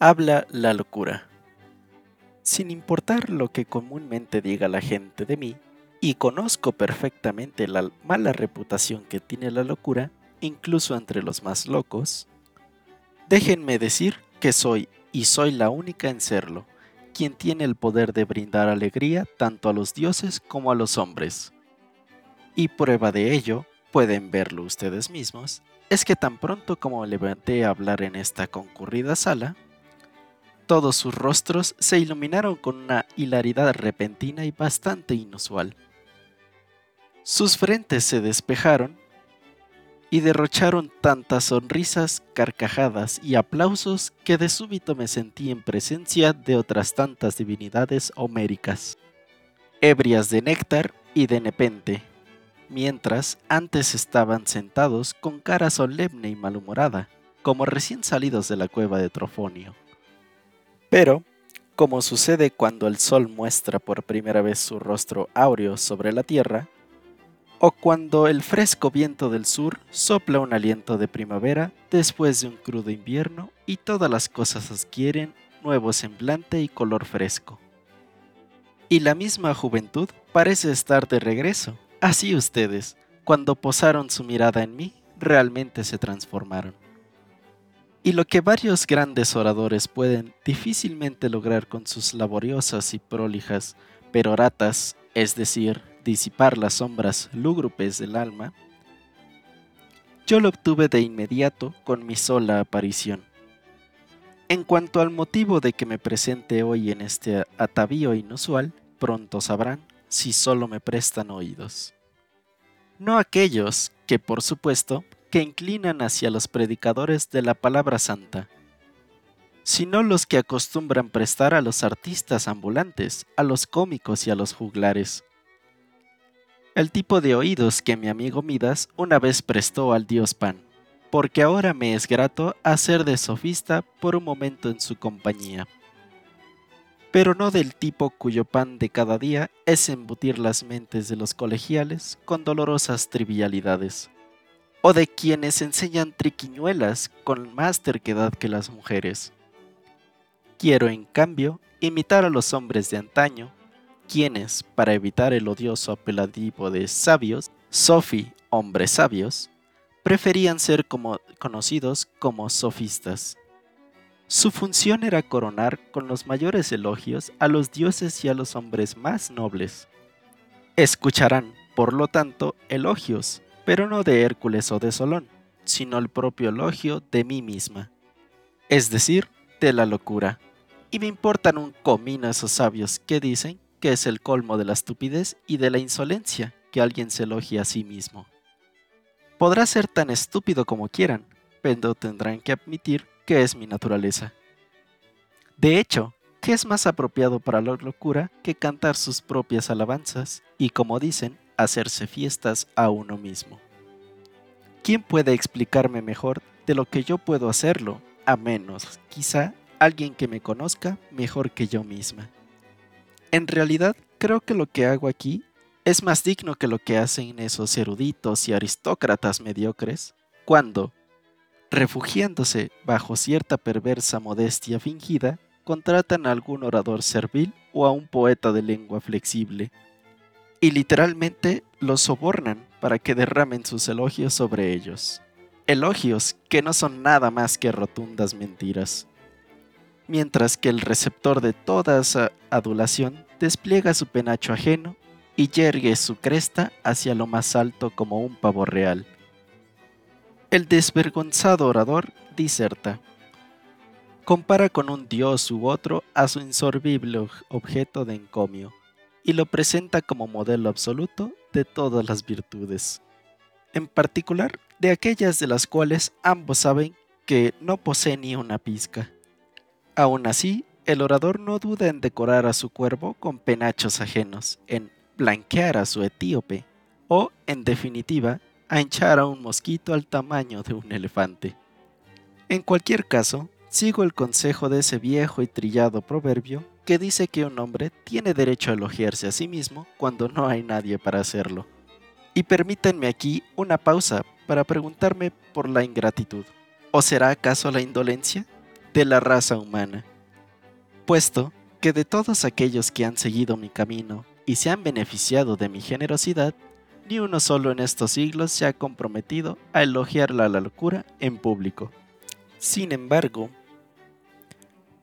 Habla la locura. Sin importar lo que comúnmente diga la gente de mí, y conozco perfectamente la mala reputación que tiene la locura, incluso entre los más locos, déjenme decir que soy, y soy la única en serlo, quien tiene el poder de brindar alegría tanto a los dioses como a los hombres. Y prueba de ello, pueden verlo ustedes mismos, es que tan pronto como levanté a hablar en esta concurrida sala, todos sus rostros se iluminaron con una hilaridad repentina y bastante inusual. Sus frentes se despejaron y derrocharon tantas sonrisas, carcajadas y aplausos que de súbito me sentí en presencia de otras tantas divinidades homéricas, ebrias de néctar y de nepente, mientras antes estaban sentados con cara solemne y malhumorada, como recién salidos de la cueva de Trofonio. Pero, como sucede cuando el sol muestra por primera vez su rostro áureo sobre la tierra, o cuando el fresco viento del sur sopla un aliento de primavera después de un crudo invierno y todas las cosas adquieren nuevo semblante y color fresco. Y la misma juventud parece estar de regreso. Así ustedes, cuando posaron su mirada en mí, realmente se transformaron. Y lo que varios grandes oradores pueden difícilmente lograr con sus laboriosas y prolijas peroratas, es decir, disipar las sombras lúgubres del alma, yo lo obtuve de inmediato con mi sola aparición. En cuanto al motivo de que me presente hoy en este atavío inusual, pronto sabrán si solo me prestan oídos. No aquellos que, por supuesto, que inclinan hacia los predicadores de la palabra santa, sino los que acostumbran prestar a los artistas ambulantes, a los cómicos y a los juglares. El tipo de oídos que mi amigo Midas una vez prestó al dios Pan, porque ahora me es grato hacer de sofista por un momento en su compañía. Pero no del tipo cuyo pan de cada día es embutir las mentes de los colegiales con dolorosas trivialidades o de quienes enseñan triquiñuelas con más terquedad que las mujeres. Quiero, en cambio, imitar a los hombres de antaño, quienes, para evitar el odioso apelativo de sabios, Sofi, hombres sabios, preferían ser conocidos como sofistas. Su función era coronar con los mayores elogios a los dioses y a los hombres más nobles. Escucharán, por lo tanto, elogios, pero no de Hércules o de Solón, sino el propio elogio de mí misma, es decir, de la locura. Y me importan un comino esos sabios que dicen que es el colmo de la estupidez y de la insolencia que alguien se elogie a sí mismo. Podrá ser tan estúpido como quieran, pero tendrán que admitir que es mi naturaleza. De hecho, ¿qué es más apropiado para la locura que cantar sus propias alabanzas y, como dicen, hacerse fiestas a uno mismo. ¿Quién puede explicarme mejor de lo que yo puedo hacerlo, a menos, quizá, alguien que me conozca mejor que yo misma? En realidad, creo que lo que hago aquí es más digno que lo que hacen esos eruditos y aristócratas mediocres, cuando, refugiándose bajo cierta perversa modestia fingida, contratan a algún orador servil o a un poeta de lengua flexible y literalmente los sobornan para que derramen sus elogios sobre ellos. Elogios que no son nada más que rotundas mentiras. Mientras que el receptor de toda esa adulación despliega su penacho ajeno y yergue su cresta hacia lo más alto como un pavo real. El desvergonzado orador diserta. Compara con un dios u otro a su insorbible objeto de encomio y lo presenta como modelo absoluto de todas las virtudes, en particular de aquellas de las cuales ambos saben que no posee ni una pizca. Aún así, el orador no duda en decorar a su cuervo con penachos ajenos, en blanquear a su etíope, o, en definitiva, a hinchar a un mosquito al tamaño de un elefante. En cualquier caso, sigo el consejo de ese viejo y trillado proverbio que dice que un hombre tiene derecho a elogiarse a sí mismo cuando no hay nadie para hacerlo. Y permítanme aquí una pausa para preguntarme por la ingratitud. ¿O será acaso la indolencia? de la raza humana, puesto que de todos aquellos que han seguido mi camino y se han beneficiado de mi generosidad, ni uno solo en estos siglos se ha comprometido a elogiarla la locura en público. Sin embargo,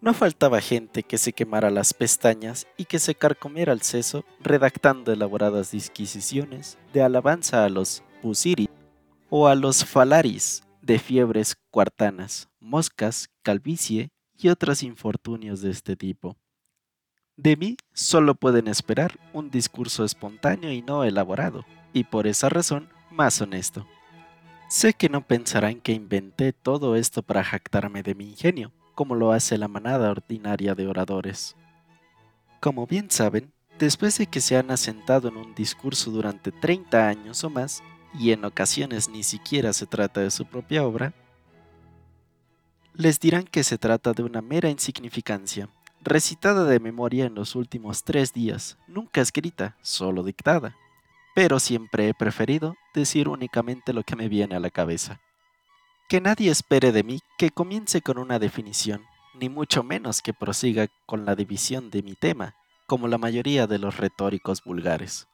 no faltaba gente que se quemara las pestañas y que se carcomiera el seso redactando elaboradas disquisiciones de alabanza a los pusiri o a los falaris de fiebres cuartanas, moscas, calvicie y otros infortunios de este tipo. De mí solo pueden esperar un discurso espontáneo y no elaborado, y por esa razón más honesto. Sé que no pensarán que inventé todo esto para jactarme de mi ingenio, como lo hace la manada ordinaria de oradores. Como bien saben, después de que se han asentado en un discurso durante 30 años o más, y en ocasiones ni siquiera se trata de su propia obra, les dirán que se trata de una mera insignificancia, recitada de memoria en los últimos tres días, nunca escrita, solo dictada pero siempre he preferido decir únicamente lo que me viene a la cabeza. Que nadie espere de mí que comience con una definición, ni mucho menos que prosiga con la división de mi tema, como la mayoría de los retóricos vulgares.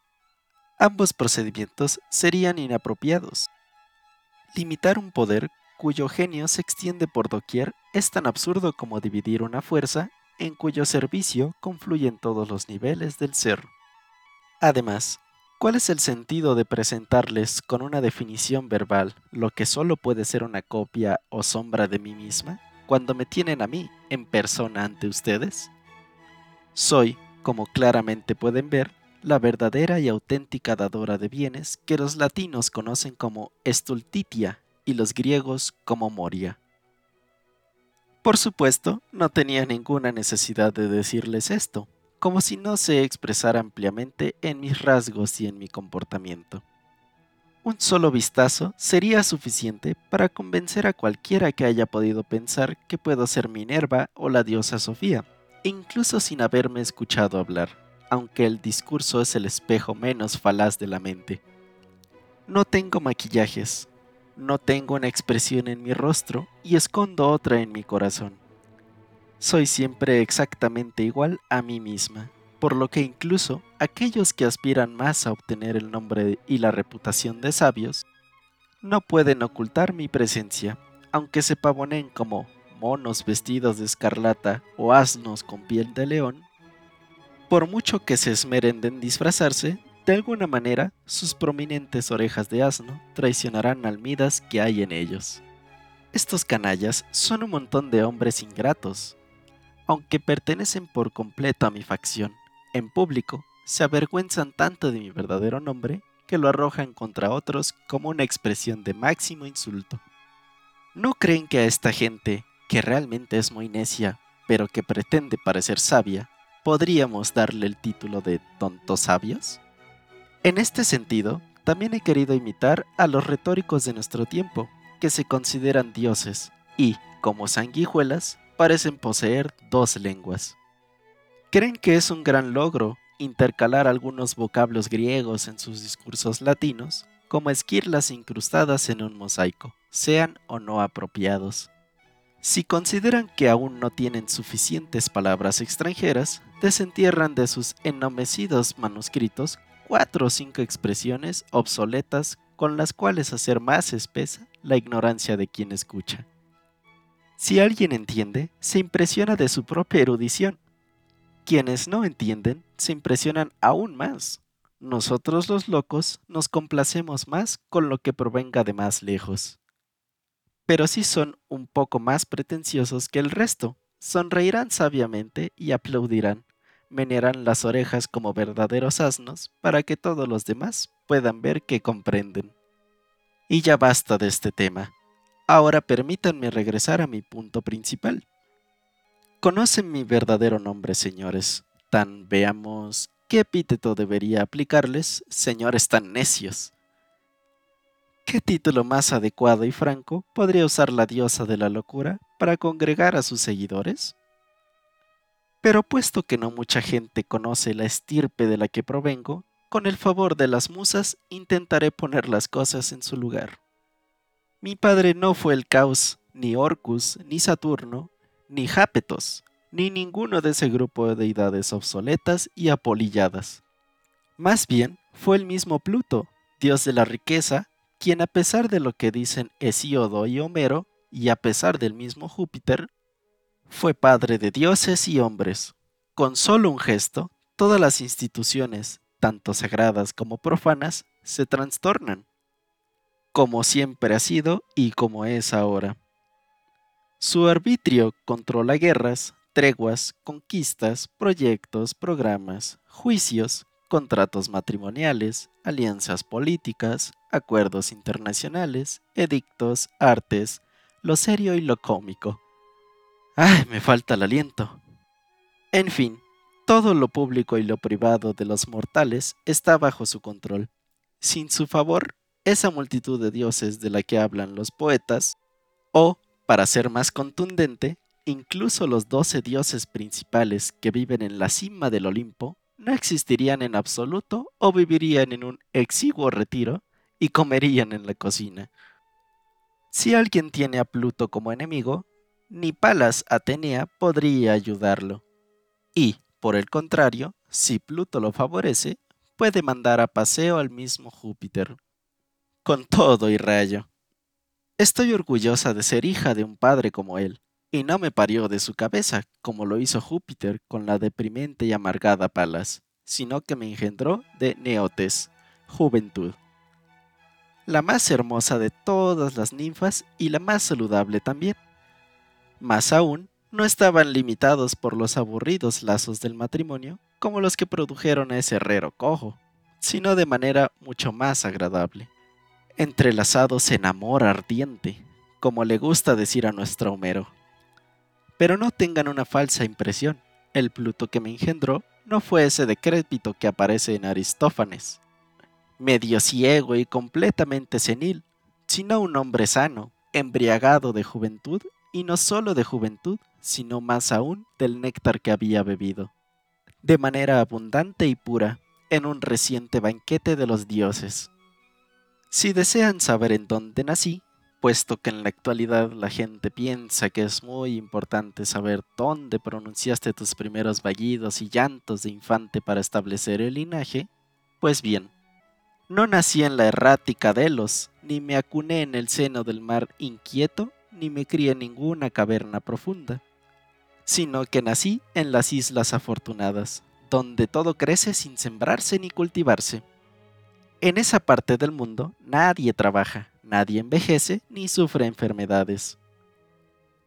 Ambos procedimientos serían inapropiados. Limitar un poder cuyo genio se extiende por doquier es tan absurdo como dividir una fuerza en cuyo servicio confluyen todos los niveles del ser. Además, ¿Cuál es el sentido de presentarles con una definición verbal lo que solo puede ser una copia o sombra de mí misma cuando me tienen a mí en persona ante ustedes? Soy, como claramente pueden ver, la verdadera y auténtica dadora de bienes que los latinos conocen como estultitia y los griegos como moria. Por supuesto, no tenía ninguna necesidad de decirles esto, como si no se expresara ampliamente en mis rasgos y en mi comportamiento. Un solo vistazo sería suficiente para convencer a cualquiera que haya podido pensar que puedo ser Minerva o la diosa Sofía, incluso sin haberme escuchado hablar, aunque el discurso es el espejo menos falaz de la mente. No tengo maquillajes, no tengo una expresión en mi rostro y escondo otra en mi corazón soy siempre exactamente igual a mí misma, por lo que incluso aquellos que aspiran más a obtener el nombre y la reputación de sabios, no pueden ocultar mi presencia, aunque se pavonen como monos vestidos de escarlata o asnos con piel de león, por mucho que se esmeren en disfrazarse, de alguna manera sus prominentes orejas de asno traicionarán almidas que hay en ellos. Estos canallas son un montón de hombres ingratos, aunque pertenecen por completo a mi facción, en público se avergüenzan tanto de mi verdadero nombre que lo arrojan contra otros como una expresión de máximo insulto. ¿No creen que a esta gente, que realmente es muy necia, pero que pretende parecer sabia, podríamos darle el título de tontos sabios? En este sentido, también he querido imitar a los retóricos de nuestro tiempo, que se consideran dioses y, como sanguijuelas, parecen poseer dos lenguas. Creen que es un gran logro intercalar algunos vocablos griegos en sus discursos latinos, como esquirlas incrustadas en un mosaico, sean o no apropiados. Si consideran que aún no tienen suficientes palabras extranjeras, desentierran de sus ennomecidos manuscritos cuatro o cinco expresiones obsoletas con las cuales hacer más espesa la ignorancia de quien escucha. Si alguien entiende, se impresiona de su propia erudición. Quienes no entienden, se impresionan aún más. Nosotros los locos nos complacemos más con lo que provenga de más lejos. Pero si son un poco más pretenciosos que el resto, sonreirán sabiamente y aplaudirán, menearán las orejas como verdaderos asnos para que todos los demás puedan ver que comprenden. Y ya basta de este tema. Ahora permítanme regresar a mi punto principal. Conocen mi verdadero nombre, señores. Tan veamos qué epíteto debería aplicarles, señores tan necios. ¿Qué título más adecuado y franco podría usar la diosa de la locura para congregar a sus seguidores? Pero puesto que no mucha gente conoce la estirpe de la que provengo, con el favor de las musas intentaré poner las cosas en su lugar. Mi padre no fue el Caos, ni Orcus, ni Saturno, ni Jápetos, ni ninguno de ese grupo de deidades obsoletas y apolilladas. Más bien, fue el mismo Pluto, dios de la riqueza, quien a pesar de lo que dicen Hesíodo y Homero, y a pesar del mismo Júpiter, fue padre de dioses y hombres. Con solo un gesto, todas las instituciones, tanto sagradas como profanas, se trastornan, como siempre ha sido y como es ahora. Su arbitrio controla guerras, treguas, conquistas, proyectos, programas, juicios, contratos matrimoniales, alianzas políticas, acuerdos internacionales, edictos, artes, lo serio y lo cómico. ¡Ay, me falta el aliento! En fin, todo lo público y lo privado de los mortales está bajo su control. Sin su favor, esa multitud de dioses de la que hablan los poetas, o, para ser más contundente, incluso los doce dioses principales que viven en la cima del Olimpo, no existirían en absoluto o vivirían en un exiguo retiro y comerían en la cocina. Si alguien tiene a Pluto como enemigo, ni Palas Atenea podría ayudarlo. Y, por el contrario, si Pluto lo favorece, puede mandar a paseo al mismo Júpiter. Con todo y rayo. Estoy orgullosa de ser hija de un padre como él, y no me parió de su cabeza, como lo hizo Júpiter con la deprimente y amargada Palas, sino que me engendró de Neotes, juventud. La más hermosa de todas las ninfas y la más saludable también. Más aún, no estaban limitados por los aburridos lazos del matrimonio como los que produjeron a ese herrero cojo, sino de manera mucho más agradable. Entrelazados en amor ardiente, como le gusta decir a nuestro Homero. Pero no tengan una falsa impresión. El Pluto que me engendró no fue ese decrépito que aparece en Aristófanes, medio ciego y completamente senil, sino un hombre sano, embriagado de juventud, y no solo de juventud, sino más aún del néctar que había bebido, de manera abundante y pura, en un reciente banquete de los dioses. Si desean saber en dónde nací, puesto que en la actualidad la gente piensa que es muy importante saber dónde pronunciaste tus primeros vallidos y llantos de infante para establecer el linaje, pues bien, no nací en la errática Delos, ni me acuné en el seno del mar inquieto, ni me crié en ninguna caverna profunda, sino que nací en las islas afortunadas, donde todo crece sin sembrarse ni cultivarse. En esa parte del mundo nadie trabaja, nadie envejece ni sufre enfermedades.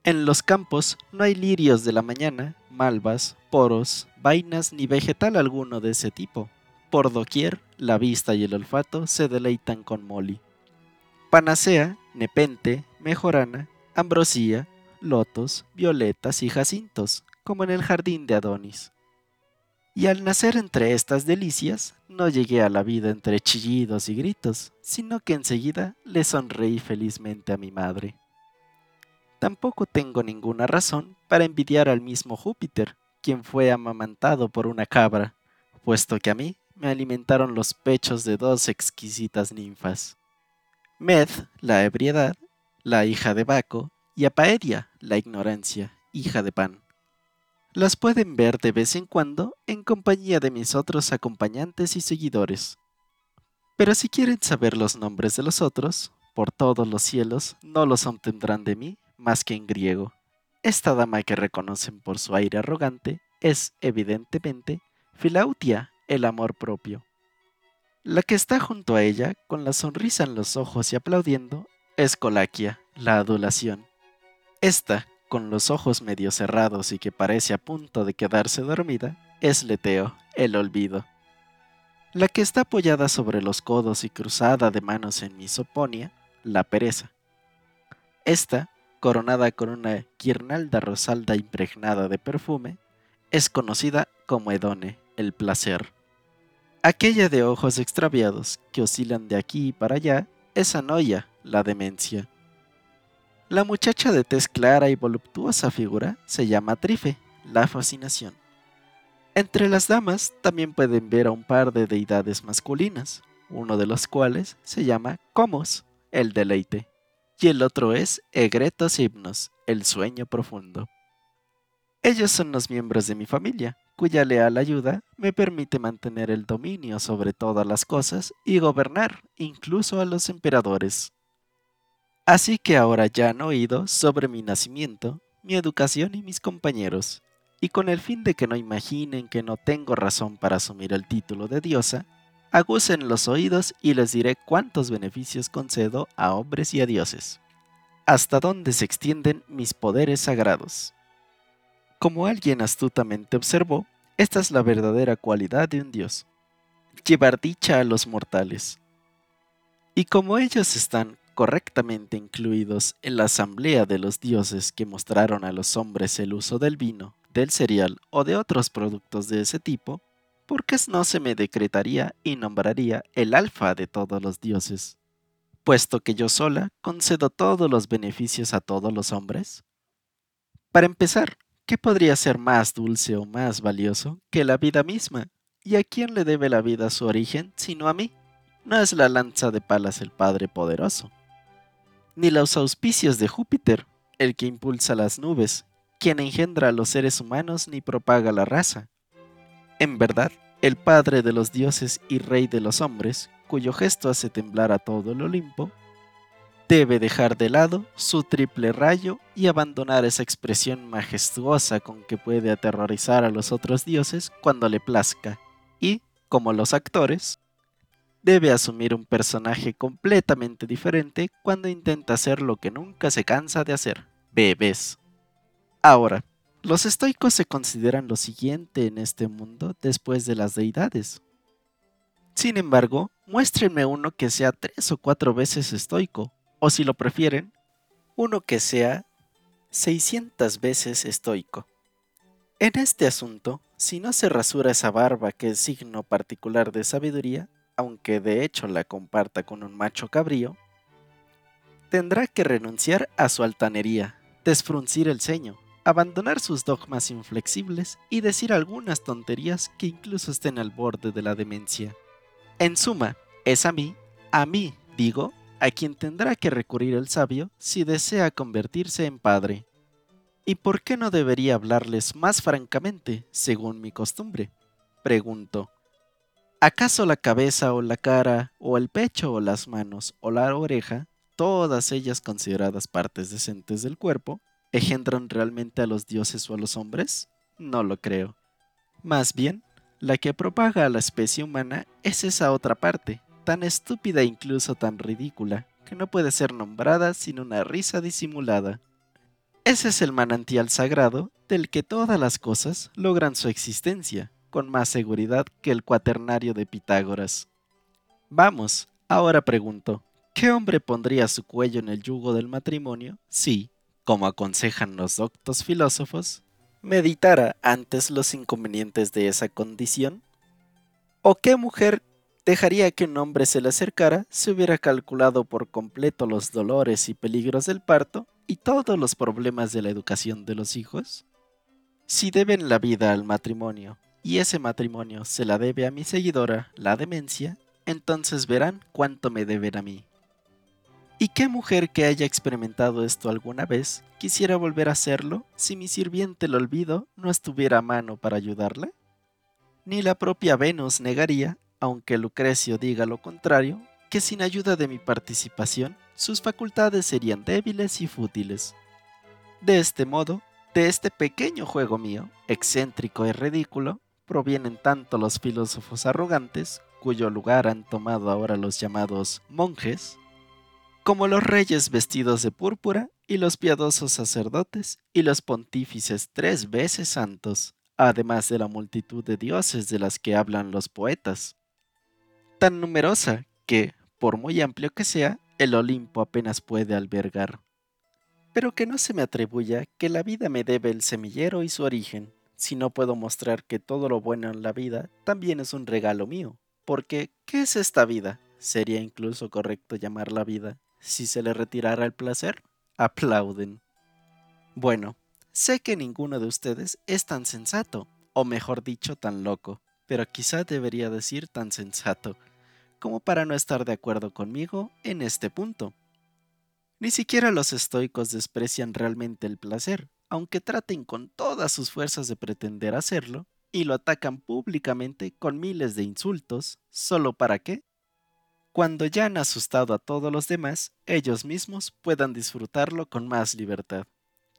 En los campos no hay lirios de la mañana, malvas, poros, vainas ni vegetal alguno de ese tipo. Por doquier, la vista y el olfato se deleitan con moli. Panacea, nepente, mejorana, ambrosía, lotos, violetas y jacintos, como en el jardín de Adonis. Y al nacer entre estas delicias, no llegué a la vida entre chillidos y gritos, sino que enseguida le sonreí felizmente a mi madre. Tampoco tengo ninguna razón para envidiar al mismo Júpiter, quien fue amamantado por una cabra, puesto que a mí me alimentaron los pechos de dos exquisitas ninfas. Med, la ebriedad, la hija de Baco, y Apaedia, la ignorancia, hija de Pan. Las pueden ver de vez en cuando en compañía de mis otros acompañantes y seguidores. Pero si quieren saber los nombres de los otros, por todos los cielos no los obtendrán de mí más que en griego. Esta dama que reconocen por su aire arrogante es, evidentemente, Filautia, el amor propio. La que está junto a ella, con la sonrisa en los ojos y aplaudiendo, es Colaquia, la adulación. Esta, con los ojos medio cerrados y que parece a punto de quedarse dormida, es Leteo, el olvido. La que está apoyada sobre los codos y cruzada de manos en misoponia, la pereza. Esta, coronada con una guirnalda rosalda impregnada de perfume, es conocida como Edone, el placer. Aquella de ojos extraviados que oscilan de aquí para allá es Anoia, la demencia. La muchacha de tez clara y voluptuosa figura se llama Trife, la fascinación. Entre las damas también pueden ver a un par de deidades masculinas, uno de los cuales se llama Comos, el deleite, y el otro es Egretos Himnos, el sueño profundo. Ellos son los miembros de mi familia, cuya leal ayuda me permite mantener el dominio sobre todas las cosas y gobernar incluso a los emperadores. Así que ahora ya han oído sobre mi nacimiento, mi educación y mis compañeros, y con el fin de que no imaginen que no tengo razón para asumir el título de diosa, agucen los oídos y les diré cuántos beneficios concedo a hombres y a dioses, hasta dónde se extienden mis poderes sagrados. Como alguien astutamente observó, esta es la verdadera cualidad de un dios, llevar dicha a los mortales. Y como ellos están correctamente incluidos en la asamblea de los dioses que mostraron a los hombres el uso del vino, del cereal o de otros productos de ese tipo, ¿por qué no se me decretaría y nombraría el alfa de todos los dioses? Puesto que yo sola concedo todos los beneficios a todos los hombres. Para empezar, ¿Qué podría ser más dulce o más valioso que la vida misma? ¿Y a quién le debe la vida su origen sino a mí? No es la lanza de palas el Padre Poderoso, ni los auspicios de Júpiter, el que impulsa las nubes, quien engendra a los seres humanos ni propaga la raza. En verdad, el Padre de los dioses y Rey de los hombres, cuyo gesto hace temblar a todo el Olimpo, debe dejar de lado su triple rayo y abandonar esa expresión majestuosa con que puede aterrorizar a los otros dioses cuando le plazca, y, como los actores, debe asumir un personaje completamente diferente cuando intenta hacer lo que nunca se cansa de hacer, bebés. Ahora, los estoicos se consideran lo siguiente en este mundo después de las deidades. Sin embargo, muéstrenme uno que sea tres o cuatro veces estoico, o si lo prefieren, uno que sea 600 veces estoico. En este asunto, si no se rasura esa barba que es signo particular de sabiduría, aunque de hecho la comparta con un macho cabrío, tendrá que renunciar a su altanería, desfruncir el ceño, abandonar sus dogmas inflexibles y decir algunas tonterías que incluso estén al borde de la demencia. En suma, es a mí, a mí, digo, a quien tendrá que recurrir el sabio si desea convertirse en padre. ¿Y por qué no debería hablarles más francamente, según mi costumbre? Pregunto. ¿Acaso la cabeza o la cara, o el pecho o las manos, o la oreja, todas ellas consideradas partes decentes del cuerpo, engendran realmente a los dioses o a los hombres? No lo creo. Más bien, la que propaga a la especie humana es esa otra parte, tan estúpida e incluso tan ridícula, que no puede ser nombrada sin una risa disimulada. Ese es el manantial sagrado del que todas las cosas logran su existencia, con más seguridad que el cuaternario de Pitágoras. Vamos, ahora pregunto, ¿qué hombre pondría su cuello en el yugo del matrimonio si, como aconsejan los doctos filósofos, meditara antes los inconvenientes de esa condición? ¿O qué mujer dejaría que un hombre se le acercara si hubiera calculado por completo los dolores y peligros del parto y todos los problemas de la educación de los hijos? Si deben la vida al matrimonio y ese matrimonio se la debe a mi seguidora, la demencia, entonces verán cuánto me deben a mí. ¿Y qué mujer que haya experimentado esto alguna vez quisiera volver a hacerlo si mi sirviente el olvido no estuviera a mano para ayudarla? Ni la propia Venus negaría aunque Lucrecio diga lo contrario, que sin ayuda de mi participación sus facultades serían débiles y fútiles. De este modo, de este pequeño juego mío, excéntrico y ridículo, provienen tanto los filósofos arrogantes, cuyo lugar han tomado ahora los llamados monjes, como los reyes vestidos de púrpura y los piadosos sacerdotes y los pontífices tres veces santos, además de la multitud de dioses de las que hablan los poetas tan numerosa que, por muy amplio que sea, el Olimpo apenas puede albergar. Pero que no se me atribuya que la vida me debe el semillero y su origen, si no puedo mostrar que todo lo bueno en la vida también es un regalo mío. Porque, ¿qué es esta vida? Sería incluso correcto llamarla vida. Si se le retirara el placer, aplauden. Bueno, sé que ninguno de ustedes es tan sensato, o mejor dicho, tan loco, pero quizá debería decir tan sensato, como para no estar de acuerdo conmigo en este punto. Ni siquiera los estoicos desprecian realmente el placer, aunque traten con todas sus fuerzas de pretender hacerlo, y lo atacan públicamente con miles de insultos, ¿solo para qué? Cuando ya han asustado a todos los demás, ellos mismos puedan disfrutarlo con más libertad.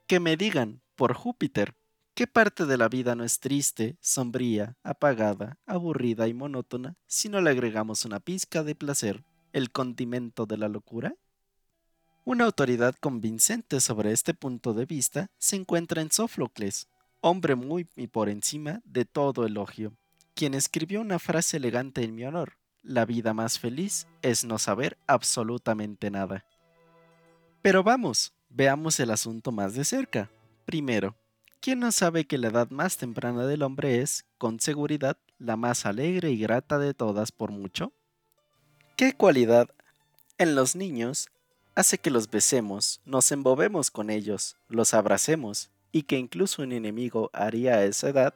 Que me digan, por Júpiter, ¿qué parte de la vida no es triste, sombría, apagada, aburrida y monótona si no le agregamos una pizca de placer, el condimento de la locura? Una autoridad convincente sobre este punto de vista se encuentra en Sófocles, hombre muy y por encima de todo elogio, quien escribió una frase elegante en mi honor. La vida más feliz es no saber absolutamente nada. Pero vamos, veamos el asunto más de cerca. Primero, ¿quién no sabe que la edad más temprana del hombre es, con seguridad, la más alegre y grata de todas por mucho? ¿Qué cualidad en los niños hace que los besemos, nos embobemos con ellos, los abracemos, y que incluso un enemigo haría a esa edad,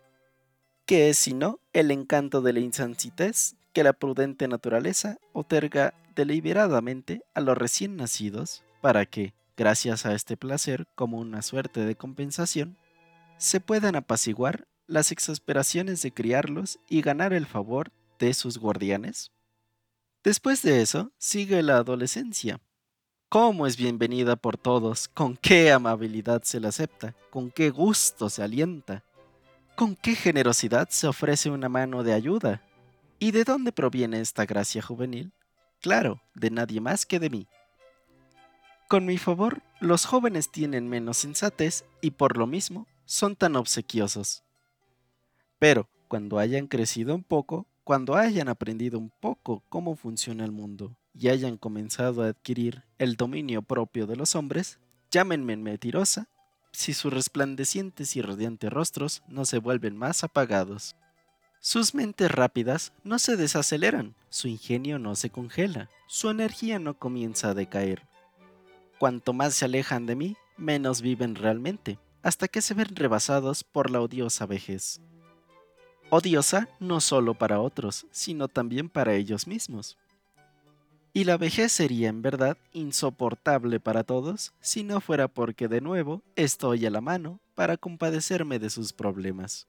que es sino el encanto de la insancitez que la prudente naturaleza otorga deliberadamente a los recién nacidos, para que, gracias a este placer como una suerte de compensación, se puedan apaciguar las exasperaciones de criarlos y ganar el favor de sus guardianes? Después de eso sigue la adolescencia, cómo es bienvenida por todos, con qué amabilidad se la acepta, con qué gusto se alienta, con qué generosidad se ofrece una mano de ayuda. ¿Y de dónde proviene esta gracia juvenil? Claro, de nadie más que de mí. Con mi favor, los jóvenes tienen menos sensatez y por lo mismo son tan obsequiosos. Pero, cuando hayan crecido un poco, cuando hayan aprendido un poco cómo funciona el mundo, y hayan comenzado a adquirir el dominio propio de los hombres, llámenme mentirosa si sus resplandecientes y radiantes rostros no se vuelven más apagados. Sus mentes rápidas no se desaceleran, su ingenio no se congela, su energía no comienza a decaer. Cuanto más se alejan de mí, menos viven realmente, hasta que se ven rebasados por la odiosa vejez. Odiosa no solo para otros, sino también para ellos mismos. Y la vejez sería en verdad insoportable para todos si no fuera porque de nuevo estoy a la mano para compadecerme de sus problemas.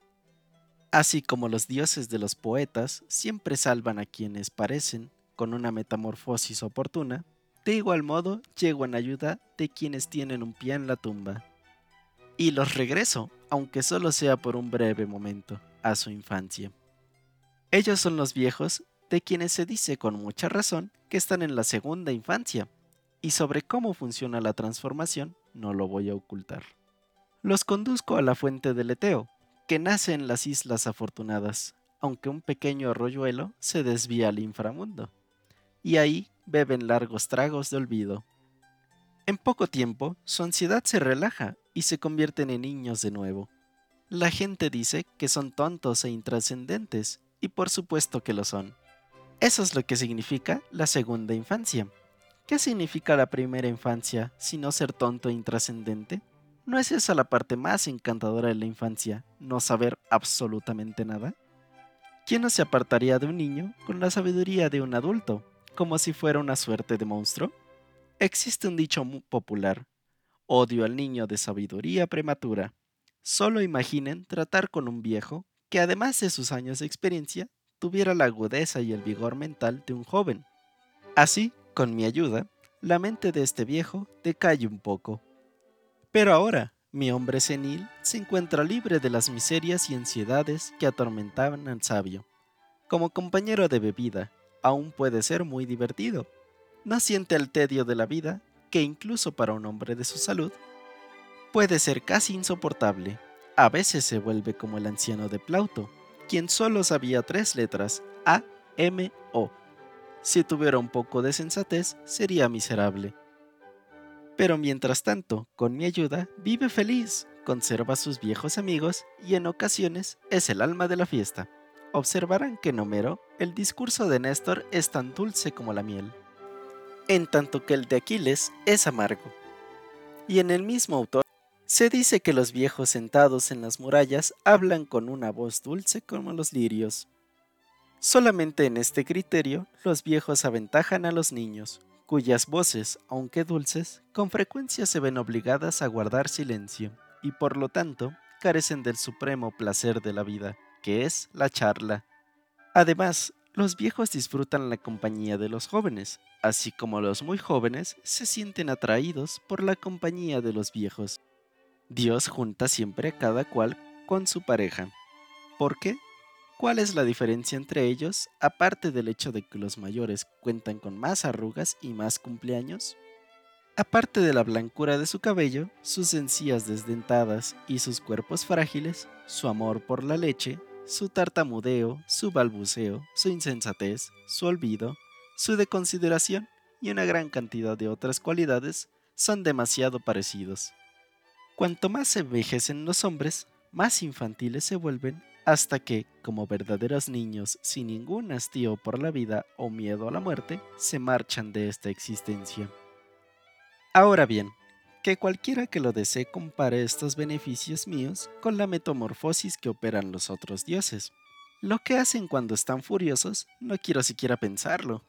Así como los dioses de los poetas siempre salvan a quienes parecen con una metamorfosis oportuna, de igual modo llego en ayuda de quienes tienen un pie en la tumba. Y los regreso, aunque solo sea por un breve momento, a su infancia. Ellos son los viejos de quienes se dice con mucha razón que están en la segunda infancia, y sobre cómo funciona la transformación no lo voy a ocultar. Los conduzco a la fuente del Eteo, que nace en las Islas Afortunadas, aunque un pequeño arroyuelo se desvía al inframundo, y ahí beben largos tragos de olvido. En poco tiempo, su ansiedad se relaja y se convierten en niños de nuevo. La gente dice que son tontos e intrascendentes, y por supuesto que lo son. Eso es lo que significa la segunda infancia. ¿Qué significa la primera infancia sino ser tonto e intrascendente? ¿No es esa la parte más encantadora de la infancia, no saber absolutamente nada? ¿Quién no se apartaría de un niño con la sabiduría de un adulto, como si fuera una suerte de monstruo? Existe un dicho muy popular, odio al niño de sabiduría prematura. Solo imaginen tratar con un viejo que además de sus años de experiencia, tuviera la agudeza y el vigor mental de un joven. Así, con mi ayuda, la mente de este viejo decae un poco. Pero ahora, mi hombre senil se encuentra libre de las miserias y ansiedades que atormentaban al sabio. Como compañero de bebida, aún puede ser muy divertido. No siente el tedio de la vida, que incluso para un hombre de su salud, puede ser casi insoportable. A veces se vuelve como el anciano de Plauto, quien solo sabía tres letras, A, M, O. Si tuviera un poco de sensatez, sería miserable. Pero mientras tanto, con mi ayuda, vive feliz, conserva sus viejos amigos y en ocasiones es el alma de la fiesta. Observarán que en Homero el discurso de Néstor es tan dulce como la miel, en tanto que el de Aquiles es amargo. Y en el mismo autor se dice que los viejos sentados en las murallas hablan con una voz dulce como los lirios. Solamente en este criterio los viejos aventajan a los niños, cuyas voces, aunque dulces, con frecuencia se ven obligadas a guardar silencio. y por lo tanto carecen del supremo placer de la vida, que es la charla. Además, los viejos disfrutan la compañía de los jóvenes, así como los muy jóvenes se sienten atraídos por la compañía de los viejos. Dios junta siempre a cada cual con su pareja. ¿Por qué? ¿Cuál es la diferencia entre ellos, aparte del hecho de que los mayores cuentan con más arrugas y más cumpleaños? Aparte de la blancura de su cabello, sus encías desdentadas y sus cuerpos frágiles, su amor por la leche, su tartamudeo, su balbuceo, su insensatez, su olvido, su deconsideración y una gran cantidad de otras cualidades son demasiado parecidos. Cuanto más envejecen los hombres, más infantiles se vuelven hasta que, como verdaderos niños sin ningún hastío por la vida o miedo a la muerte, se marchan de esta existencia. Ahora bien, que cualquiera que lo desee compare estos beneficios míos con la metamorfosis que operan los otros dioses. Lo que hacen cuando están furiosos, no quiero siquiera pensarlo.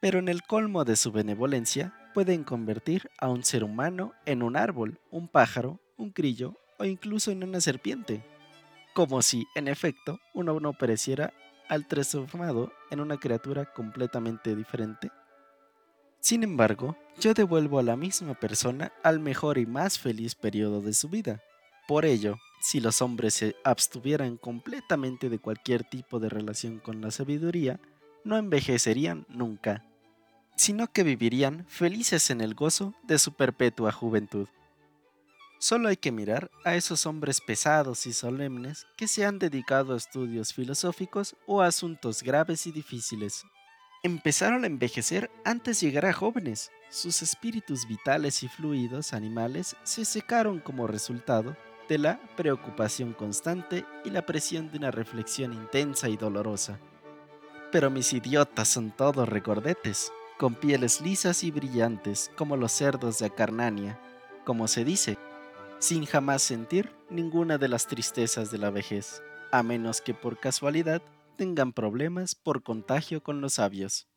Pero en el colmo de su benevolencia, pueden convertir a un ser humano en un árbol, un pájaro, un grillo o incluso en una serpiente como si, en efecto, uno no pereciera al transformado en una criatura completamente diferente. Sin embargo, yo devuelvo a la misma persona al mejor y más feliz periodo de su vida. Por ello, si los hombres se abstuvieran completamente de cualquier tipo de relación con la sabiduría, no envejecerían nunca, sino que vivirían felices en el gozo de su perpetua juventud. Solo hay que mirar a esos hombres pesados y solemnes que se han dedicado a estudios filosóficos o a asuntos graves y difíciles. Empezaron a envejecer antes de llegar a jóvenes. Sus espíritus vitales y fluidos animales se secaron como resultado de la preocupación constante y la presión de una reflexión intensa y dolorosa. Pero mis idiotas son todos recordetes, con pieles lisas y brillantes como los cerdos de Acarnania, como se dice, sin jamás sentir ninguna de las tristezas de la vejez, a menos que por casualidad tengan problemas por contagio con los sabios.